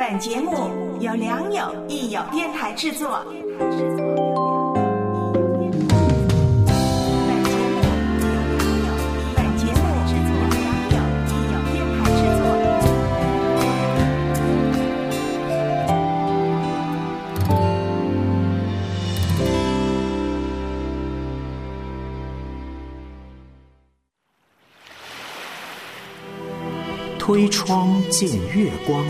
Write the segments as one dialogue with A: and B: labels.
A: 本节目由良友益友电台制作。
B: 推窗见月光，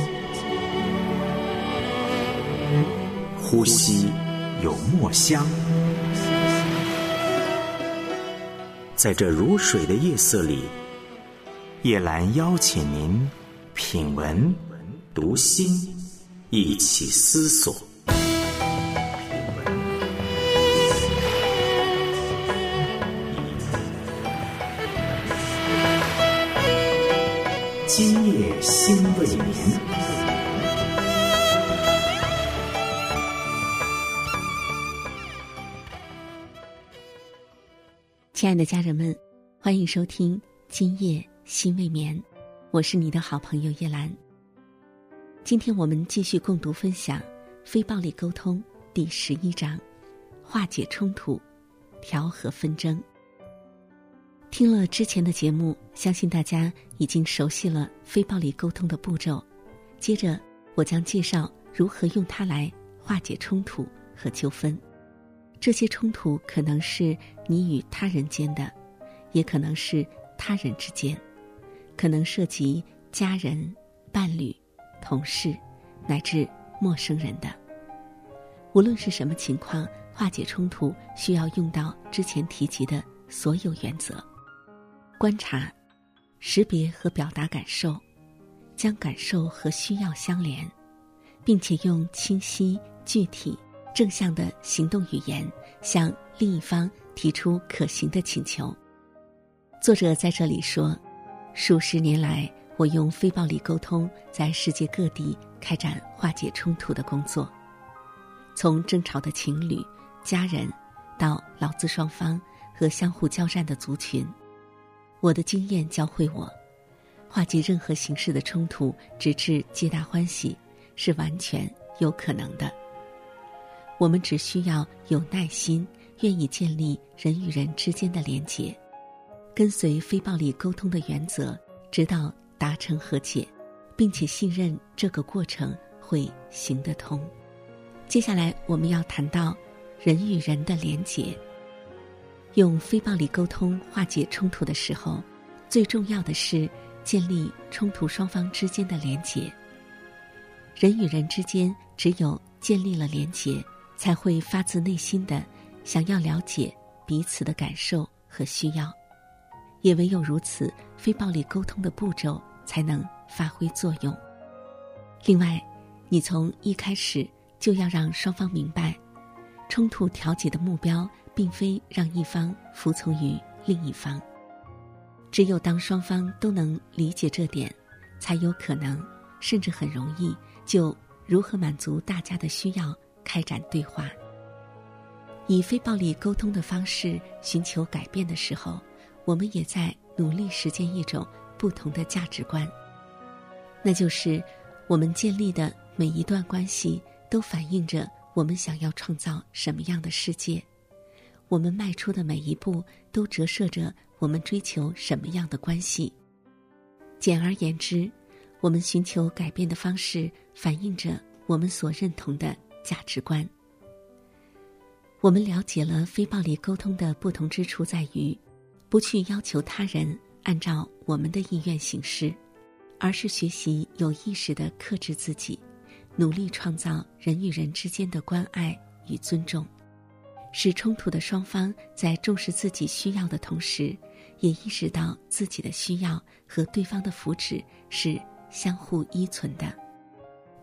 B: 呼吸有墨香。在这如水的夜色里，叶兰邀请您品文、读心，一起思索。今夜心未眠。
C: 亲爱的家人们，欢迎收听《今夜心未眠》，我是你的好朋友叶兰。今天我们继续共读分享《非暴力沟通》第十一章：化解冲突，调和纷争。听了之前的节目，相信大家已经熟悉了非暴力沟通的步骤。接着，我将介绍如何用它来化解冲突和纠纷。这些冲突可能是你与他人间的，也可能是他人之间，可能涉及家人、伴侣、同事，乃至陌生人的。无论是什么情况，化解冲突需要用到之前提及的所有原则：观察、识别和表达感受，将感受和需要相连，并且用清晰、具体。正向的行动语言向另一方提出可行的请求。作者在这里说，数十年来，我用非暴力沟通在世界各地开展化解冲突的工作，从争吵的情侣、家人，到劳资双方和相互交战的族群，我的经验教会我，化解任何形式的冲突，直至皆大欢喜，是完全有可能的。我们只需要有耐心，愿意建立人与人之间的连结，跟随非暴力沟通的原则，直到达成和解，并且信任这个过程会行得通。接下来我们要谈到人与人的连结。用非暴力沟通化解冲突的时候，最重要的是建立冲突双方之间的连结。人与人之间只有建立了连结。才会发自内心的想要了解彼此的感受和需要，也唯有如此，非暴力沟通的步骤才能发挥作用。另外，你从一开始就要让双方明白，冲突调解的目标并非让一方服从于另一方。只有当双方都能理解这点，才有可能，甚至很容易就如何满足大家的需要。开展对话，以非暴力沟通的方式寻求改变的时候，我们也在努力实践一种不同的价值观。那就是我们建立的每一段关系都反映着我们想要创造什么样的世界，我们迈出的每一步都折射着我们追求什么样的关系。简而言之，我们寻求改变的方式反映着我们所认同的。价值观。我们了解了非暴力沟通的不同之处，在于不去要求他人按照我们的意愿行事，而是学习有意识的克制自己，努力创造人与人之间的关爱与尊重，使冲突的双方在重视自己需要的同时，也意识到自己的需要和对方的福祉是相互依存的。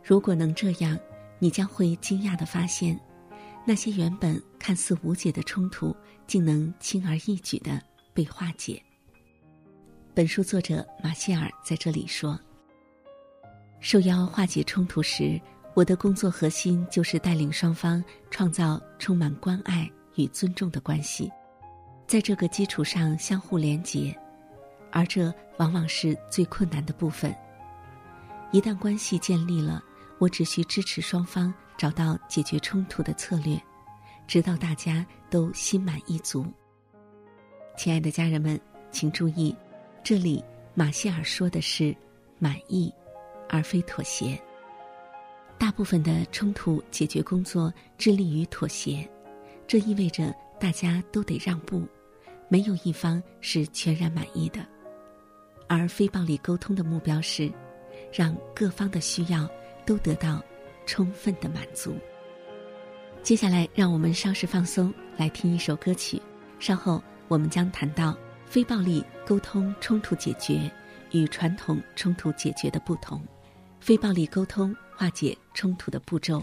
C: 如果能这样。你将会惊讶的发现，那些原本看似无解的冲突，竟能轻而易举的被化解。本书作者马歇尔在这里说：“受邀化解冲突时，我的工作核心就是带领双方创造充满关爱与尊重的关系，在这个基础上相互连结，而这往往是最困难的部分。一旦关系建立了。”
D: 我只需支持双方找到解决冲突的策略，直到大家都心满意足。亲爱的家人们，请注意，这里马歇尔说的是满意，而非妥协。大部分的冲突解决工作致力于妥协，这意味着大家都得让步，没有一方是全然满意的。而非暴力沟通的目标是，让各方的需要都得到充分的满足。接下来，让我们稍事放松，来听一首歌曲。稍后我们将谈到非暴力沟通冲突解决与传统冲突解决的不同，非暴力沟通。化解冲突的步骤。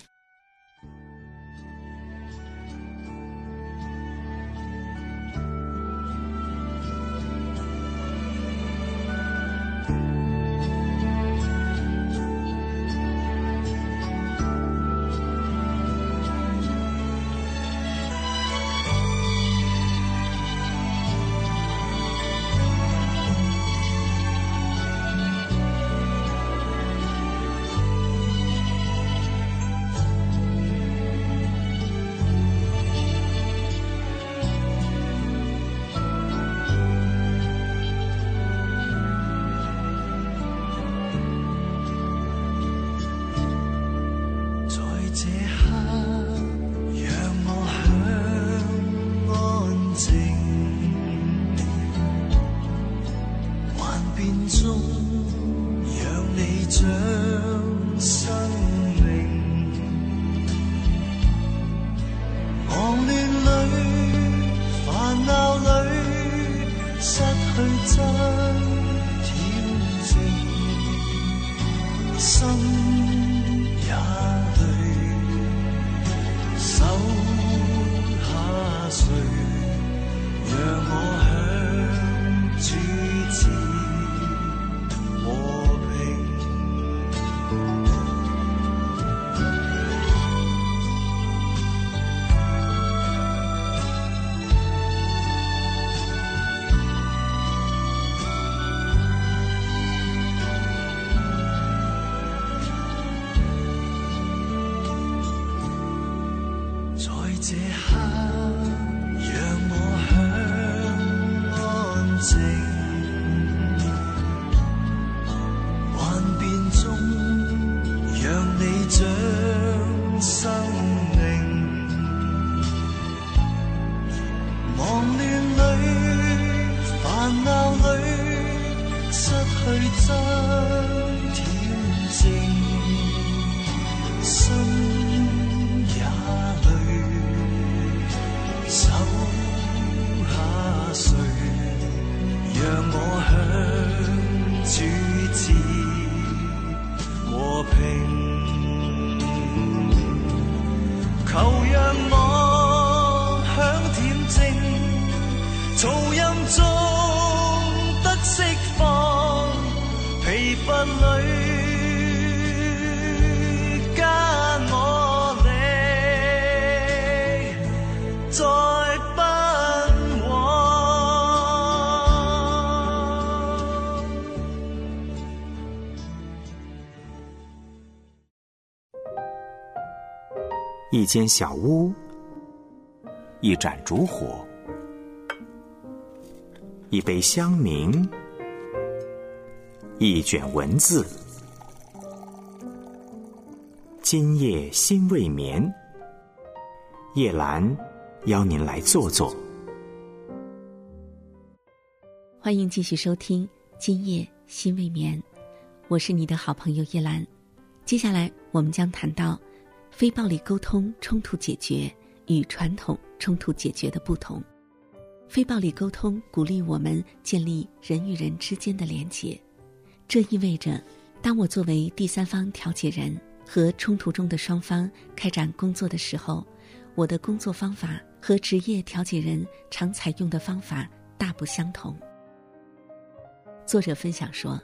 B: 一间小屋，一盏烛火，一杯香茗，一卷文字。今夜心未眠，叶兰邀您来坐坐。
D: 欢迎继续收听《今夜心未眠》，我是你的好朋友叶兰。接下来我们将谈到。非暴力沟通冲突解决与传统冲突解决的不同。非暴力沟通鼓励我们建立人与人之间的连结，这意味着，当我作为第三方调解人和冲突中的双方开展工作的时候，我的工作方法和职业调解人常采用的方法大不相同。作者分享说，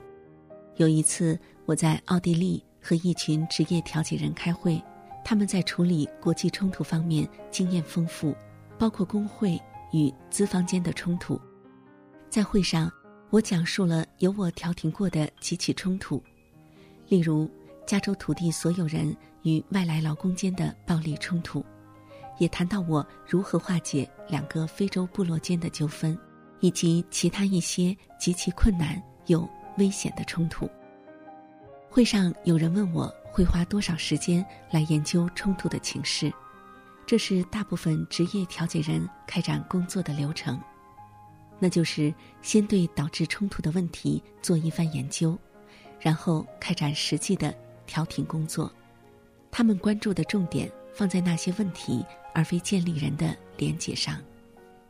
D: 有一次我在奥地利和一群职业调解人开会。他们在处理国际冲突方面经验丰富，包括工会与资方间的冲突。在会上，我讲述了由我调停过的几起冲突，例如
C: 加州土地所有人与外来劳工间的暴力冲突，也谈到我如何化解两个非洲部落间的纠纷，以及其他一些极其困难又危险的冲突。会上有人问我会花多少时间来研究冲突的情势，这是大部分职业调解人开展工作的流程，那就是先对导致冲突的问题做一番研究，然后开展实际的调停工作。他们关注的重点放在那些问题，而非建立人的连结上。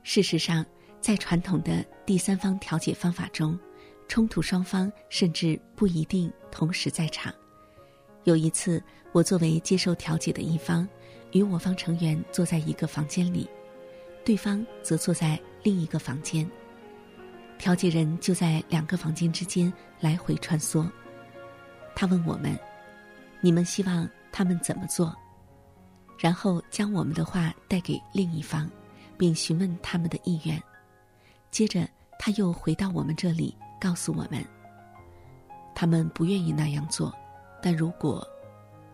C: 事实上，在传统的第三方调解方法中，冲突双方甚至不一定同时在场。有一次，我作为接受调解的一方，与我方成员坐在一个房间里，对方则坐在另一个房间。调解人就在两个房间之间来回穿梭。他问我们：“你们希望他们怎么做？”然后将我们的话带给另一方，并询问他们的意愿。接着，他又回到我们这里。告诉我们，他们不愿意那样做，但如果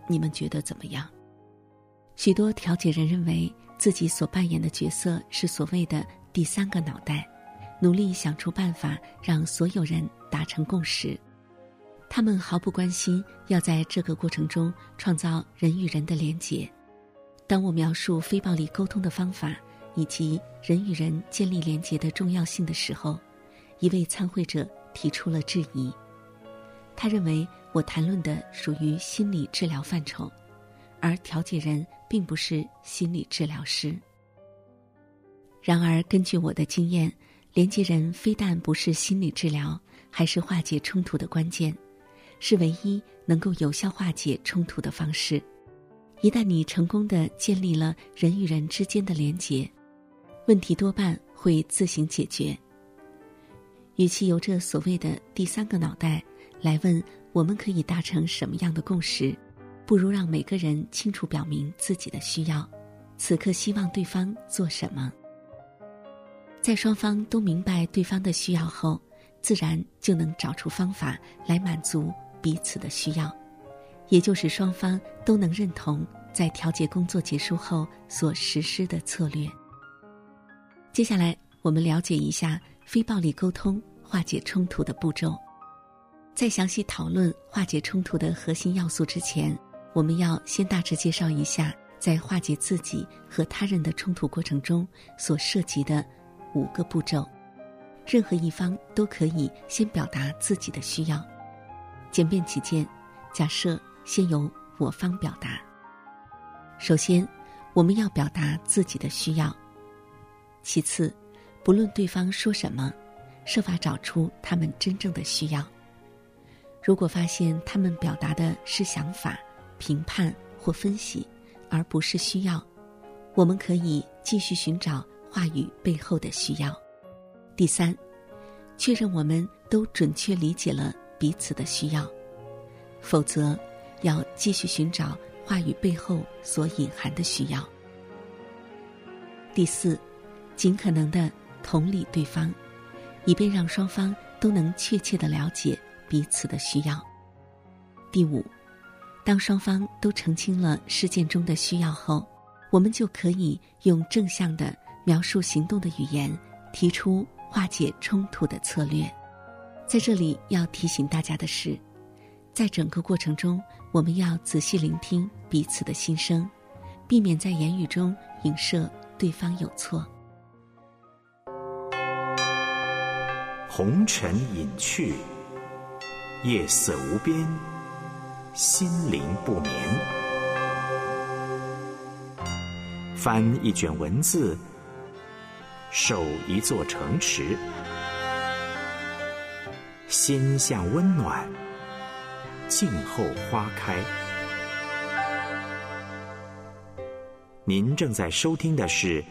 C: 你们觉得怎么样？许多调解人认为自己所扮演的角色是所谓的第三个脑袋，努力想出办法让所有人达成共识。他们毫不关心要在这个过程中创造人与人的连结。当我描述非暴力沟通的方法以及人与人建立连结的重要性的时候，一位参会者提出了质疑，他认为我谈论的属于心理治疗范畴，而调解人并不是心理治疗师。然而，根据我的经验，连接人非但不是心理治疗，还是化解冲突的关键，是唯一能够有效化解冲突的方式。一旦你成功的建立了人与人之间的连结，问题多半会自行解决。与其由这所谓的第三个脑袋来问我们可以达成什么样的共识，不如让每个人清楚表明自己的需要，此刻希望对方做什么。在双方都明白对方的需要后，自然就能找出方法来满足彼此的需要，也就是双方都能认同在调解工作结束后所实施的策略。接下来，我们了解一下。非暴力沟通化解冲突的步骤，在详细讨论化解冲突的核心要素之前，我们要先大致介绍一下，在化解自己和他人的冲突过程中所涉及的五个步骤。任何一方都可以先表达自己的需要。简便起见，假设先由我方表达。首先，我们要表达自己的需要。其次。不论对方说什么，设法找出他们真正的需要。如果发现他们表达的是想法、评判或分析，而不是需要，我们可以继续寻找话语背后的需要。第三，确认我们都准确理解了彼此的需要，否则要继续寻找话语背后所隐含的需要。第四，尽可能的。同理对方，以便让双方都能确切的了解彼此的需要。第五，当双方都澄清了事件中的需要后，我们就可以用正向的描述行动的语言，提出化解冲突的策略。在这里要提醒大家的是，在整个过程中，我们要仔细聆听彼此的心声，避免在言语中影射对方有错。
B: 红尘隐去，夜色无边，心灵不眠。翻一卷文字，守一座城池，心向温暖，静候花开。您正在收听的是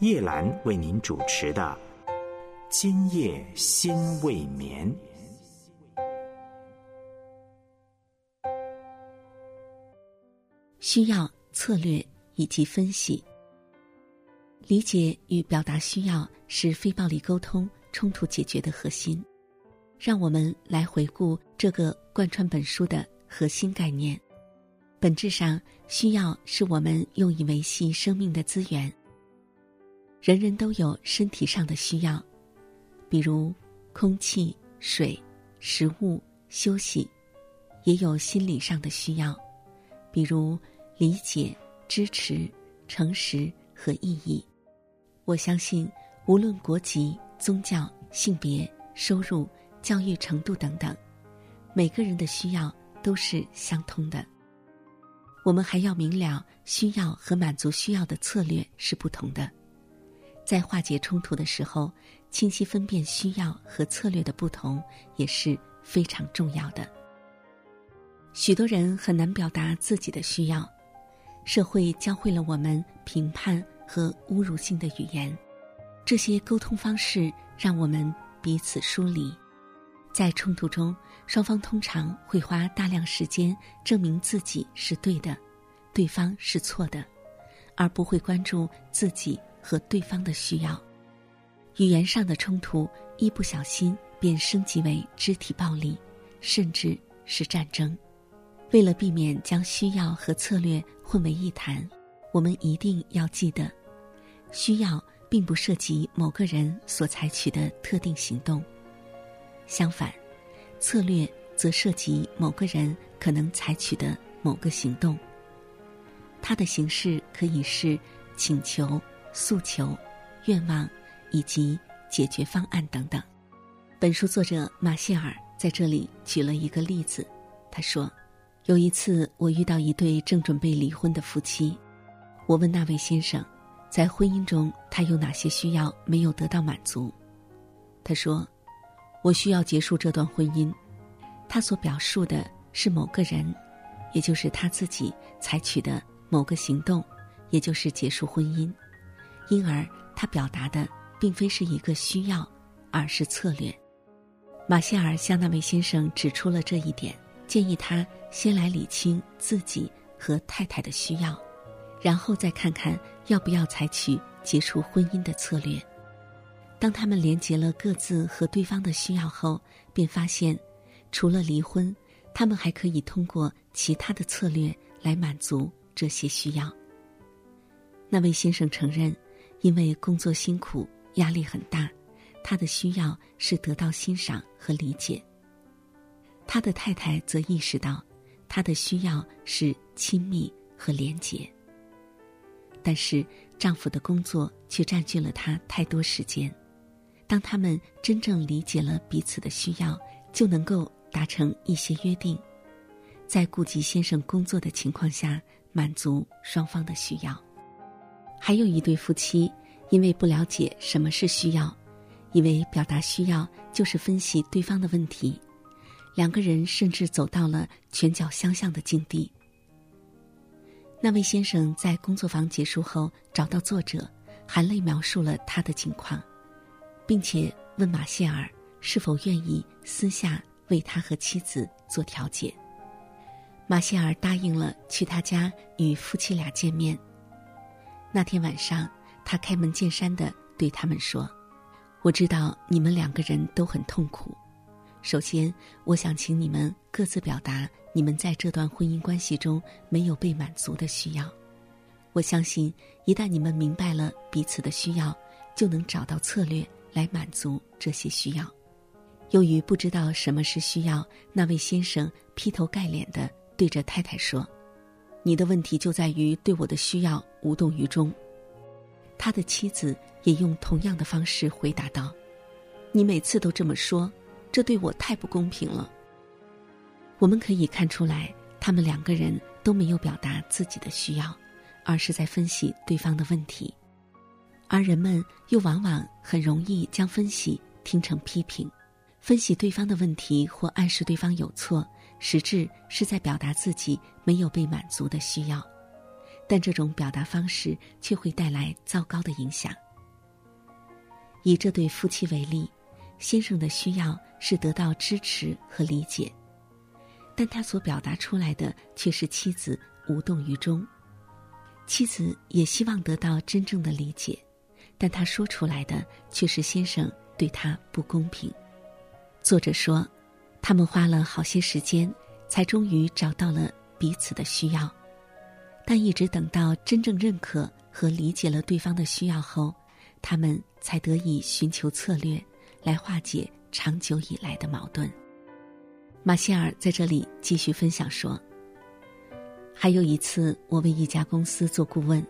B: 叶兰为您主持的。今夜心未眠，
C: 需要策略以及分析，理解与表达需要是非暴力沟通冲突解决的核心。让我们来回顾这个贯穿本书的核心概念。本质上，需要是我们用以维系生命的资源。人人都有身体上的需要，比如空气、水、食物、休息；也有心理上的需要，比如理解、支持、诚实和意义。我相信，无论国籍、宗教、性别、收入。教育程度等等，每个人的需要都是相通的。我们还要明了，需要和满足需要的策略是不同的。在化解冲突的时候，清晰分辨需要和策略的不同也是非常重要的。许多人很难表达自己的需要，社会教会了我们评判和侮辱性的语言，这些沟通方式让我们彼此疏离。在冲突中，双方通常会花大量时间证明自己是对的，对方是错的，而不会关注自己和对方的需要。语言上的冲突一不小心便升级为肢体暴力，甚至是战争。为了避免将需要和策略混为一谈，我们一定要记得，需要并不涉及某个人所采取的特定行动。相反，策略则涉及某个人可能采取的某个行动。它的形式可以是请求、诉求、愿望以及解决方案等等。本书作者马歇尔在这里举了一个例子，他说：“有一次，我遇到一对正准备离婚的夫妻，我问那位先生，在婚姻中他有哪些需要没有得到满足？他说。”我需要结束这段婚姻，他所表述的是某个人，也就是他自己采取的某个行动，也就是结束婚姻。因而，他表达的并非是一个需要，而是策略。马歇尔向那位先生指出了这一点，建议他先来理清自己和太太的需要，然后再看看要不要采取结束婚姻的策略。当他们连结了各自和对方的需要后，便发现，除了离婚，他们还可以通过其他的策略来满足这些需要。那位先生承认，因为工作辛苦、压力很大，他的需要是得到欣赏和理解。他的太太则意识到，他的需要是亲密和廉洁。但是丈夫的工作却占据了她太多时间。当他们真正理解了彼此的需要，就能够达成一些约定，在顾及先生工作的情况下满足双方的需要。还有一对夫妻，因为不了解什么是需要，以为表达需要就是分析对方的问题，两个人甚至走到了拳脚相向的境地。那位先生在工作坊结束后找到作者，含泪描述了他的情况。并且问马歇尔是否愿意私下为他和妻子做调解。马歇尔答应了去他家与夫妻俩见面。那天晚上，他开门见山的对他们说：“我知道你们两个人都很痛苦。首先，我想请你们各自表达你们在这段婚姻关系中没有被满足的需要。我相信，一旦你们明白了彼此的需要，就能找到策略。”来满足这些需要。由于不知道什么是需要，那位先生劈头盖脸的对着太太说：“你的问题就在于对我的需要无动于衷。”他的妻子也用同样的方式回答道：“你每次都这么说，这对我太不公平了。”我们可以看出来，他们两个人都没有表达自己的需要，而是在分析对方的问题。而人们又往往很容易将分析听成批评，分析对方的问题或暗示对方有错，实质是在表达自己没有被满足的需要，但这种表达方式却会带来糟糕的影响。以这对夫妻为例，先生的需要是得到支持和理解，但他所表达出来的却是妻子无动于衷。妻子也希望得到真正的理解。但他说出来的却是先生对他不公平。作者说，他们花了好些时间，才终于找到了彼此的需要。但一直等到真正认可和理解了对方的需要后，他们才得以寻求策略来化解长久以来的矛盾。马歇尔在这里继续分享说：“还有一次，我为一家公司做顾问，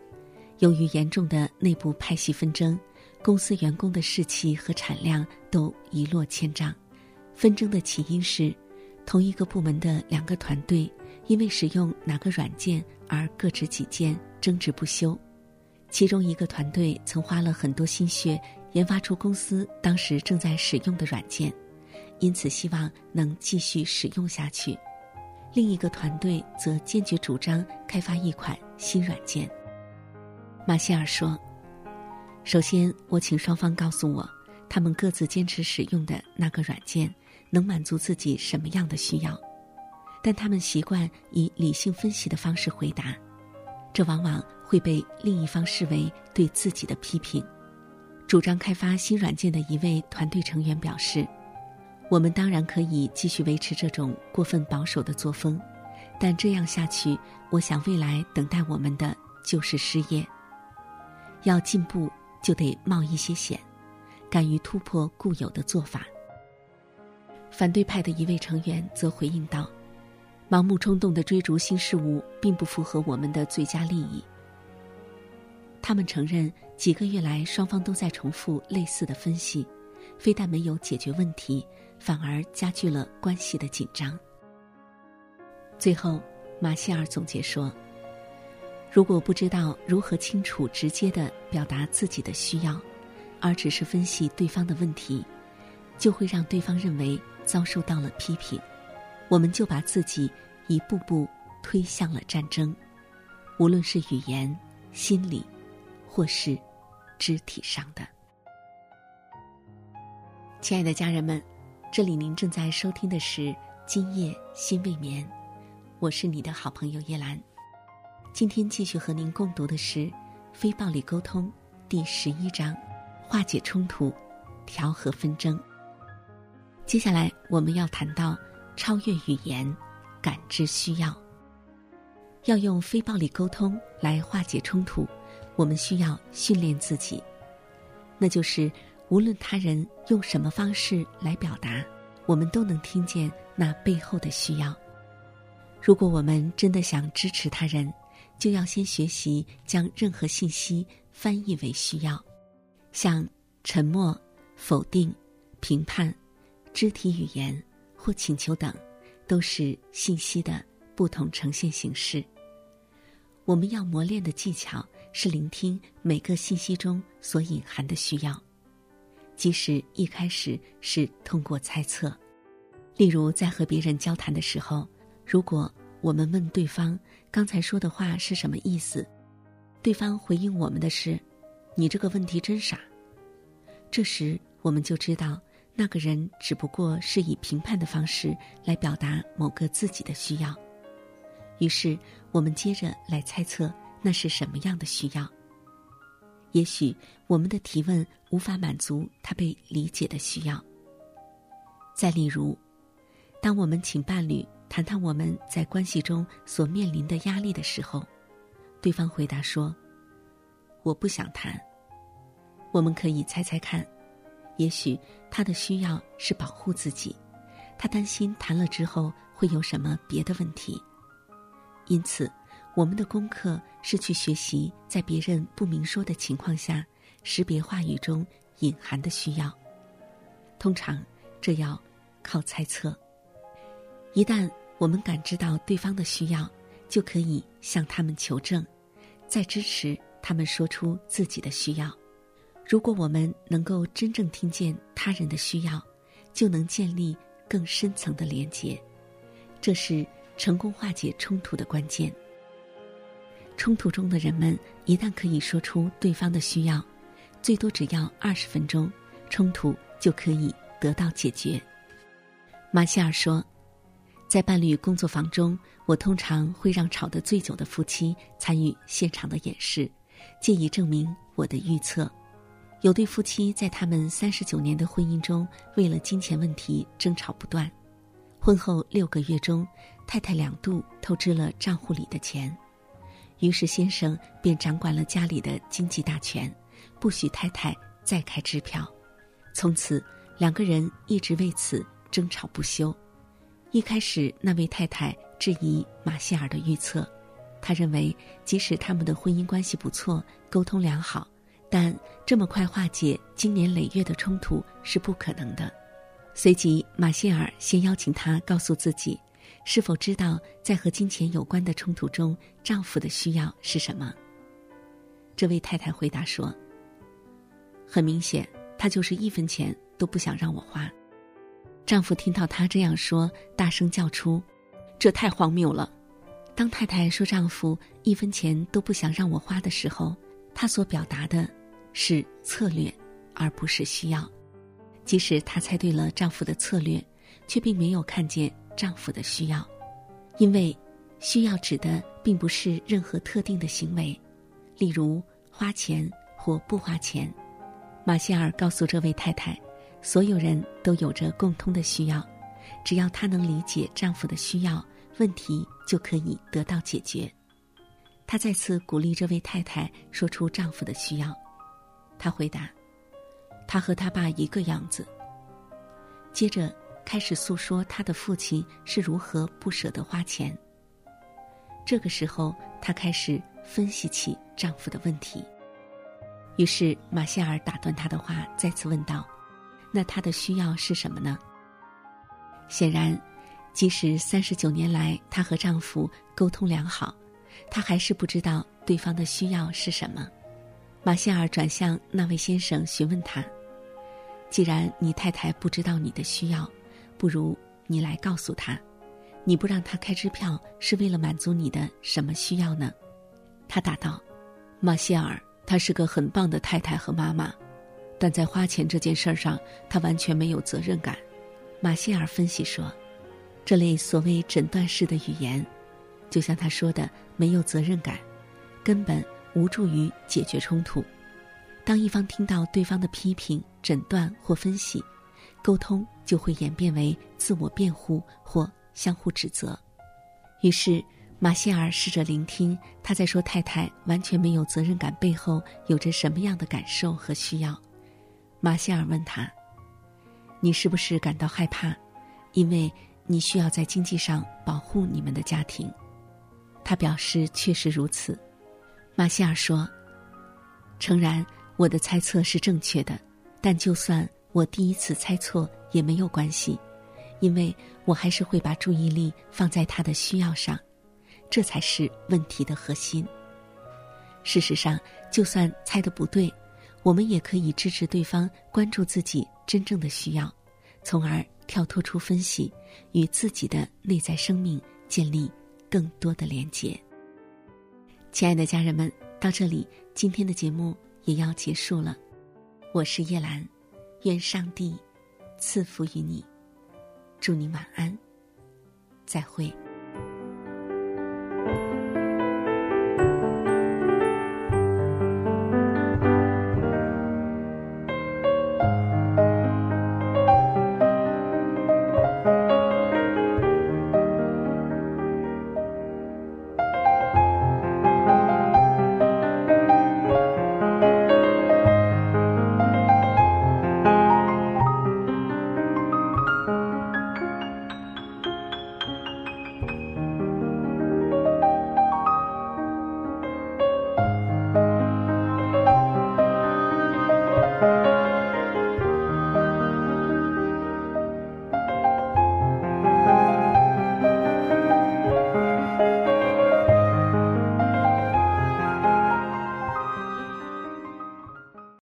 C: 由于严重的内部派系纷争，公司员工的士气和产量都一落千丈。纷争的起因是，同一个部门的两个团队因为使用哪个软件而各执己见，争执不休。”其中一个团队曾花了很多心血研发出公司当时正在使用的软件，因此希望能继续使用下去；另一个团队则坚决主张开发一款新软件。马歇尔说：“首先，我请双方告诉我，他们各自坚持使用的那个软件能满足自己什么样的需要，但他们习惯以理性分析的方式回答，这往往。”会被另一方视为对自己的批评。主张开发新软件的一位团队成员表示：“我们当然可以继续维持这种过分保守的作风，但这样下去，我想未来等待我们的就是失业。要进步，就得冒一些险，敢于突破固有的做法。”反对派的一位成员则回应道：“盲目冲动的追逐新事物，并不符合我们的最佳利益。”他们承认，几个月来双方都在重复类似的分析，非但没有解决问题，反而加剧了关系的紧张。最后，马歇尔总结说：“如果不知道如何清楚、直接的表达自己的需要，而只是分析对方的问题，就会让对方认为遭受到了批评，我们就把自己一步步推向了战争，无论是语言、心理。”或是肢体上的。亲爱的家人们，这里您正在收听的是《今夜心未眠》，我是你的好朋友叶兰。今天继续和您共读的是《非暴力沟通》第十一章：化解冲突、调和纷争。接下来我们要谈到超越语言、感知需要，要用非暴力沟通来化解冲突。我们需要训练自己，那就是无论他人用什么方式来表达，我们都能听见那背后的需要。如果我们真的想支持他人，就要先学习将任何信息翻译为需要，像沉默、否定、评判、肢体语言或请求等，都是信息的不同呈现形式。我们要磨练的技巧。是聆听每个信息中所隐含的需要，即使一开始是通过猜测。例如，在和别人交谈的时候，如果我们问对方刚才说的话是什么意思，对方回应我们的是“你这个问题真傻”，这时我们就知道那个人只不过是以评判的方式来表达某个自己的需要。于是，我们接着来猜测。那是什么样的需要？也许我们的提问无法满足他被理解的需要。再例如，当我们请伴侣谈谈我们在关系中所面临的压力的时候，对方回答说：“我不想谈。”我们可以猜猜看，也许他的需要是保护自己，他担心谈了之后会有什么别的问题，因此。我们的功课是去学习，在别人不明说的情况下，识别话语中隐含的需要。通常，这要靠猜测。一旦我们感知到对方的需要，就可以向他们求证，再支持他们说出自己的需要。如果我们能够真正听见他人的需要，就能建立更深层的连结。这是成功化解冲突的关键。冲突中的人们一旦可以说出对方的需要，最多只要二十分钟，冲突就可以得到解决。马歇尔说，在伴侣工作坊中，我通常会让吵得最久的夫妻参与现场的演示，借以证明我的预测。有对夫妻在他们三十九年的婚姻中，为了金钱问题争吵不断，婚后六个月中，太太两度透支了账户里的钱，于是先生便掌管了家里的经济大权，不许太太再开支票。从此，两个人一直为此争吵不休。一开始，那位太太质疑马歇尔的预测，他认为即使他们的婚姻关系不错，沟通良好，但这么快化解经年累月的冲突是不可能的。随即，马歇尔先邀请她告诉自己，是否知道在和金钱有关的冲突中，丈夫的需要是什么。这位太太回答说：“很明显，他就是一分钱都不想让我花。”丈夫听到她这样说，大声叫出：“这太荒谬了！”当太太说丈夫一分钱都不想让我花的时候，她所表达的是策略，而不是需要。即使她猜对了丈夫的策略，却并没有看见丈夫的需要，因为需要指的并不是任何特定的行为，例如花钱或不花钱。马歇尔告诉这位太太，所有人都有着共通的需要，只要她能理解丈夫的需要，问题就可以得到解决。她再次鼓励这位太太说出丈夫的需要。她回答。他和他爸一个样子。接着开始诉说他的父亲是如何不舍得花钱。这个时候，她开始分析起丈夫的问题。于是马歇尔打断她的话，再次问道：“那他的需要是什么呢？”显然，即使三十九年来她和丈夫沟通良好，她还是不知道对方的需要是什么。马歇尔转向那位先生询问他。既然你太太不知道你的需要，不如你来告诉她，你不让她开支票是为了满足你的什么需要呢？他答道：“马歇尔，她是个很棒的太太和妈妈，但在花钱这件事儿上，她完全没有责任感。”马歇尔分析说：“这类所谓诊断式的语言，就像他说的，没有责任感，根本无助于解决冲突。”当一方听到对方的批评、诊断或分析，沟通就会演变为自我辩护或相互指责。于是，马歇尔试着聆听他在说太太完全没有责任感背后有着什么样的感受和需要。马歇尔问他：“你是不是感到害怕？因为你需要在经济上保护你们的家庭。”他表示确实如此。马歇尔说：“诚然。”我的猜测是正确的，但就算我第一次猜错也没有关系，因为我还是会把注意力放在他的需要上，这才是问题的核心。事实上，就算猜的不对，我们也可以支持对方关注自己真正的需要，从而跳脱出分析，与自己的内在生命建立更多的连结。亲爱的家人们，到这里，今天的节目。也要结束了，我是叶兰，愿上帝赐福于你，祝你晚安，再会。